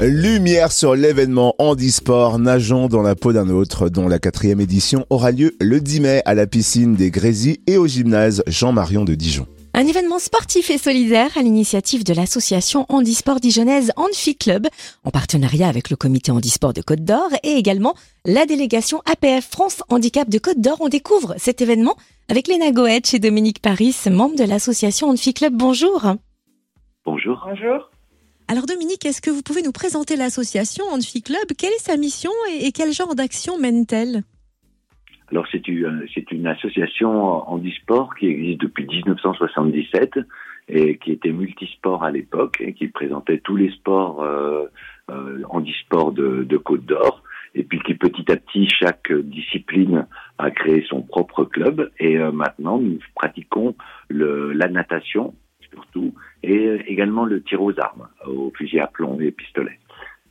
Lumière sur l'événement handisport nageant dans la peau d'un autre, dont la quatrième édition aura lieu le 10 mai à la piscine des Grésies et au gymnase Jean-Marion de Dijon. Un événement sportif et solidaire à l'initiative de l'association Handisport Dijonnaise Hanfi Club, en partenariat avec le comité Handisport de Côte d'Or et également la délégation APF France Handicap de Côte d'Or. On découvre cet événement avec Léna Goetsch et Dominique Paris, membres de l'association Hanfi Club. Bonjour. Bonjour. Bonjour. Alors Dominique, est-ce que vous pouvez nous présenter l'association Hanfi Club? Quelle est sa mission et quel genre d'action mène-t-elle? Alors c'est une, c'est une association handisport qui existe depuis 1977 et qui était multisport à l'époque et qui présentait tous les sports euh, euh, handisport de, de Côte d'Or et puis petit à petit chaque discipline a créé son propre club et euh, maintenant nous pratiquons la natation surtout et également le tir aux armes, au fusil à plomb et pistolet.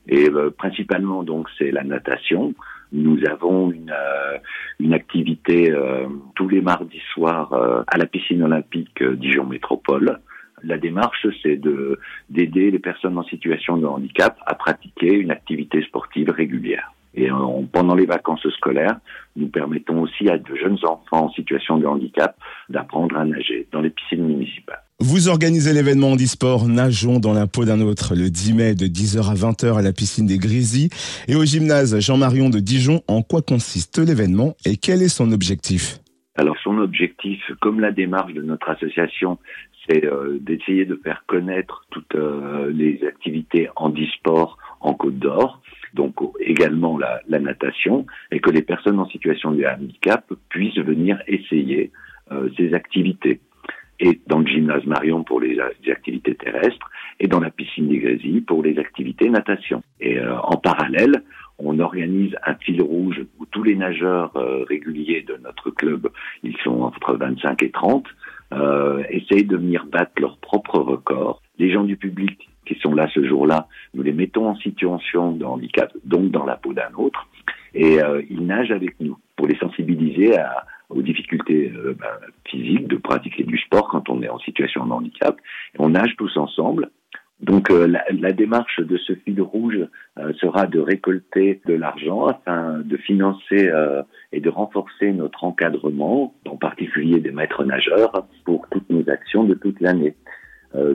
Et euh, principalement donc c'est la natation. Nous avons une, euh, une activité euh, tous les mardis soirs à la piscine olympique Dijon Métropole. La démarche, c'est de d'aider les personnes en situation de handicap à pratiquer une activité sportive régulière. Et pendant les vacances scolaires, nous permettons aussi à de jeunes enfants en situation de handicap d'apprendre à nager dans les piscines municipales. Vous organisez l'événement handisport Nageons dans la peau d'un autre le 10 mai de 10h à 20h à la piscine des Grésies et au gymnase Jean-Marion de Dijon. En quoi consiste l'événement et quel est son objectif? Alors son objectif, comme la démarche de notre association, c'est euh, d'essayer de faire connaître toutes euh, les activités handisport en Côte d'Or, donc également la, la, natation, et que les personnes en situation de handicap puissent venir essayer euh, ces activités et dans le gymnase Marion pour les, activités terrestres et dans la piscine des Grésies pour les activités natation. Et euh, en parallèle, on organise un fil rouge où tous les nageurs euh, réguliers de notre club, ils sont entre 25 et 30, euh, essayent de venir battre leur propre record. Les gens du public qui sont là ce jour-là, nous les mettons en situation de handicap, donc dans la peau d'un autre, et euh, ils nagent avec nous pour les sensibiliser à, aux difficultés euh, ben, physiques de pratiquer du sport quand on est en situation de handicap. on nage tous ensemble. Donc euh, la, la, démarche de ce fil rouge euh, sera de récolter de l'argent afin de financer et de renforcer notre encadrement, en particulier des maîtres nageurs, pour toutes nos actions de toute l'année.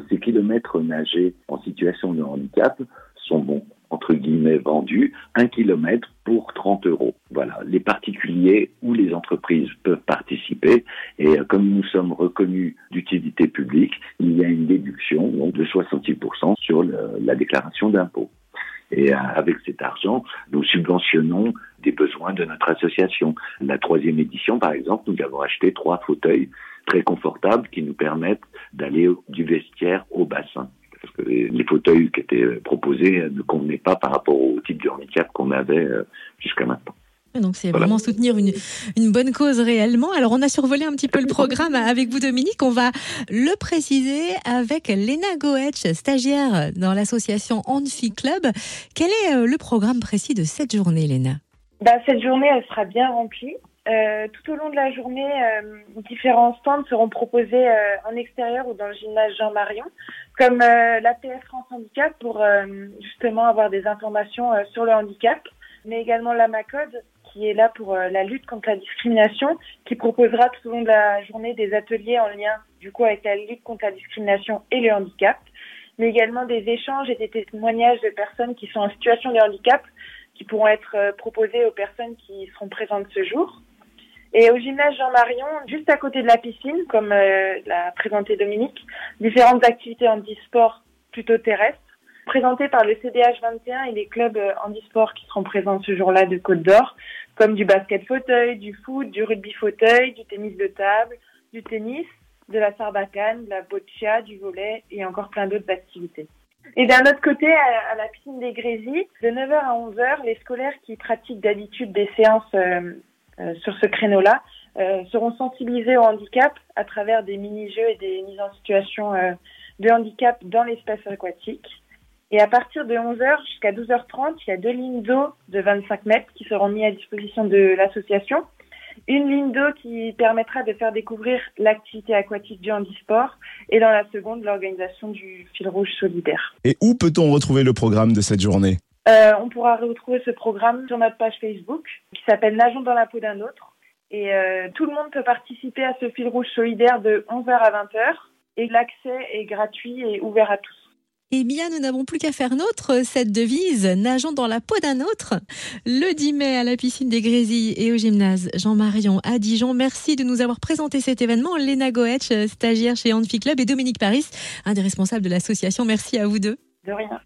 ces kilomètres nagés en situation de handicap vendus un kilomètre pour 30 euros. Voilà, les particuliers ou les entreprises peuvent participer et euh, comme nous sommes reconnus d'utilité publique, il y a une déduction donc, de 66% sur la déclaration d'impôt. Et euh, avec cet argent, nous subventionnons des besoins de notre association. La troisième édition, par exemple, nous avons acheté trois fauteuils très confortables qui nous permettent d'aller du vestiaire au bassin parce que les, fauteuils qui étaient proposés ne convenaient pas par rapport au type de handicap qu'on avait euh, jusqu'à maintenant. Donc c'est vraiment soutenir une, une bonne cause réellement. Alors on a survolé un petit peu le programme avec vous Dominique. On va le préciser avec Léna Goetsch, stagiaire dans l'association Anfi Club. Quel est euh, le programme précis de cette journée Léna? Bah, Cette journée elle sera bien remplie. Euh, tout au long de la journée, euh, différents stands seront proposés euh, en extérieur ou dans le gymnase Jean-Marion, comme l'APF France Handicap pour justement avoir des informations sur le handicap, mais également l'AMACODE qui est là pour la lutte contre la discrimination, qui proposera tout au long de la journée des ateliers en lien du coup avec la lutte contre la discrimination et le handicap, mais également des échanges et des témoignages de personnes qui sont en situation de handicap qui pourront être proposés aux personnes qui seront présentes ce jour. Et au gymnase Jean-Marion, juste à côté de la piscine, comme euh, l'a présenté Dominique, différentes activités handisport plutôt terrestres, présentées par le CDH 21 et les clubs euh, handisport qui seront présents ce jour-là de Côte d'Or, comme du basket fauteuil, du foot, du rugby fauteuil, du tennis de table, du tennis, de la sarbacane, de la boccia, du volet et encore plein d'autres activités. Et d'un autre côté, à, la piscine des Grésies, de 9h à 11h, les scolaires qui pratiquent d'habitude des séances euh, sur ce créneau-là euh, seront sensibilisés au handicap à travers des mini-jeux et des mises en situation euh, de handicap dans l'espace aquatique. Et à partir de 11h jusqu'à 12h30, il y a deux lignes d'eau de 25 mètres qui seront mises à disposition de l'association. une ligne d'eau qui permettra de faire découvrir l'activité aquatique du handisport et dans la seconde, l'organisation du fil rouge solidaire. Et où peut-on retrouver le programme de cette journée? Euh, On pourra retrouver ce programme sur notre page Facebook qui s'appelle Nageons dans la peau d'un autre. Et euh, tout le monde peut participer à ce fil rouge solidaire de 11h à 20h et l'accès est gratuit et ouvert à tous. Eh bien, nous n'avons plus qu'à faire nôtre cette devise, nageons dans la peau d'un autre. Le 10 mai à la piscine des Grésilles et au gymnase Jean-Marion à Dijon. Merci de nous avoir présenté cet événement. Léna Goetsch, stagiaire chez Anfi Club et Dominique Paris, un des responsables de l'association. Merci à vous deux. De rien.